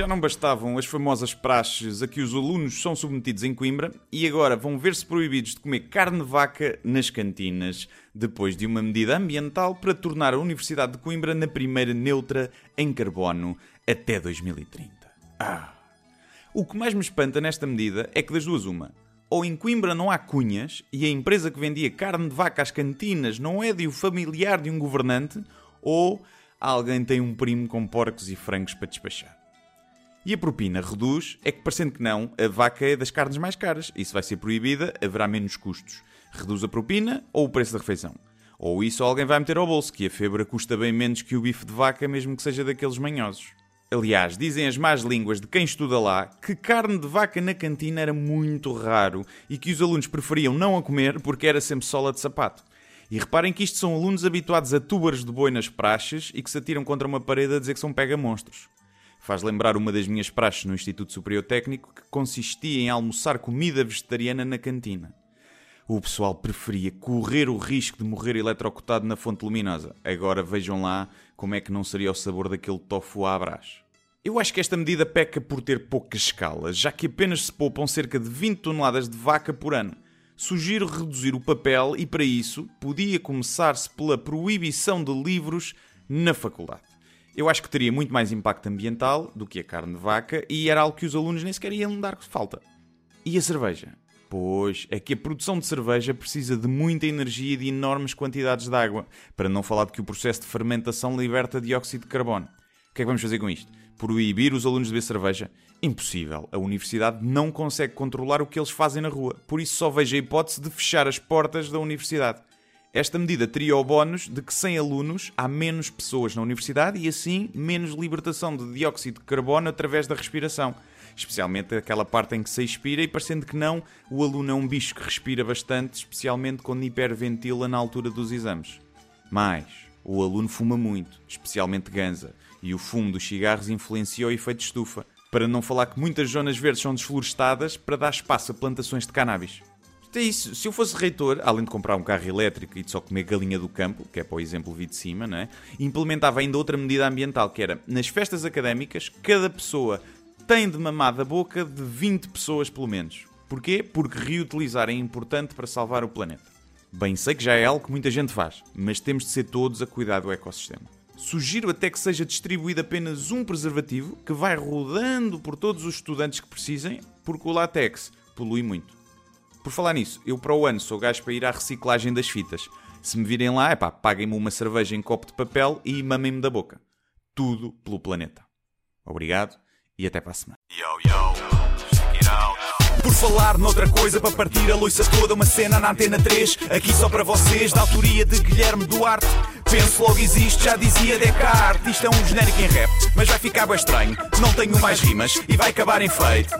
Já não bastavam as famosas praxes a que os alunos são submetidos em Coimbra e agora vão ver-se proibidos de comer carne de vaca nas cantinas, depois de uma medida ambiental para tornar a Universidade de Coimbra na primeira neutra em carbono até 2030. Ah! O que mais me espanta nesta medida é que das duas uma. Ou em Coimbra não há cunhas e a empresa que vendia carne de vaca às cantinas não é de um familiar de um governante, ou alguém tem um primo com porcos e frangos para despachar. E a propina reduz, é que parecendo que não, a vaca é das carnes mais caras. Se vai ser proibida, haverá menos custos. Reduz a propina ou o preço da refeição. Ou isso alguém vai meter ao bolso, que a febra custa bem menos que o bife de vaca, mesmo que seja daqueles manhosos. Aliás, dizem as más línguas de quem estuda lá que carne de vaca na cantina era muito raro e que os alunos preferiam não a comer porque era sempre sola de sapato. E reparem que isto são alunos habituados a túbaros de boi nas praxes e que se atiram contra uma parede a dizer que são pega-monstros. Faz lembrar uma das minhas praxes no Instituto Superior Técnico que consistia em almoçar comida vegetariana na cantina. O pessoal preferia correr o risco de morrer eletrocutado na fonte luminosa. Agora vejam lá como é que não seria o sabor daquele tofu à brás. Eu acho que esta medida peca por ter pouca escala, já que apenas se poupam cerca de 20 toneladas de vaca por ano. Sugiro reduzir o papel e, para isso, podia começar-se pela proibição de livros na faculdade. Eu acho que teria muito mais impacto ambiental do que a carne de vaca e era algo que os alunos nem sequer iam dar falta. E a cerveja? Pois, é que a produção de cerveja precisa de muita energia e de enormes quantidades de água, para não falar de que o processo de fermentação liberta dióxido de carbono. O que é que vamos fazer com isto? Proibir os alunos de beber cerveja? Impossível. A universidade não consegue controlar o que eles fazem na rua, por isso só vejo a hipótese de fechar as portas da universidade. Esta medida teria o bónus de que sem alunos há menos pessoas na universidade e assim menos libertação de dióxido de carbono através da respiração. Especialmente aquela parte em que se expira e parecendo que não, o aluno é um bicho que respira bastante, especialmente quando hiperventila na altura dos exames. Mais, o aluno fuma muito, especialmente ganza, e o fumo dos cigarros influencia o efeito estufa, para não falar que muitas zonas verdes são desflorestadas para dar espaço a plantações de cannabis. É isso. Se eu fosse reitor, além de comprar um carro elétrico e de só comer galinha do campo, que é para o exemplo vi de cima, não é? implementava ainda outra medida ambiental, que era, nas festas académicas, cada pessoa tem de mamar da boca de 20 pessoas pelo menos. Porquê? Porque reutilizar é importante para salvar o planeta. Bem, sei que já é algo que muita gente faz, mas temos de ser todos a cuidar do ecossistema. Sugiro até que seja distribuído apenas um preservativo que vai rodando por todos os estudantes que precisem, porque o látex polui muito. Por falar nisso, eu para o ano sou gajo para ir à reciclagem das fitas. Se me virem lá, é pá, paguem-me uma cerveja em copo de papel e mamem-me da boca. Tudo pelo planeta. Obrigado e até para a semana. Por falar noutra coisa, para partir a loiça toda, uma cena na antena 3, aqui só para vocês, da autoria de Guilherme Duarte. Penso logo existe, já dizia Descartes. Isto é um genérico em rap, mas vai ficar bem estranho. Não tenho mais rimas e vai acabar em feito.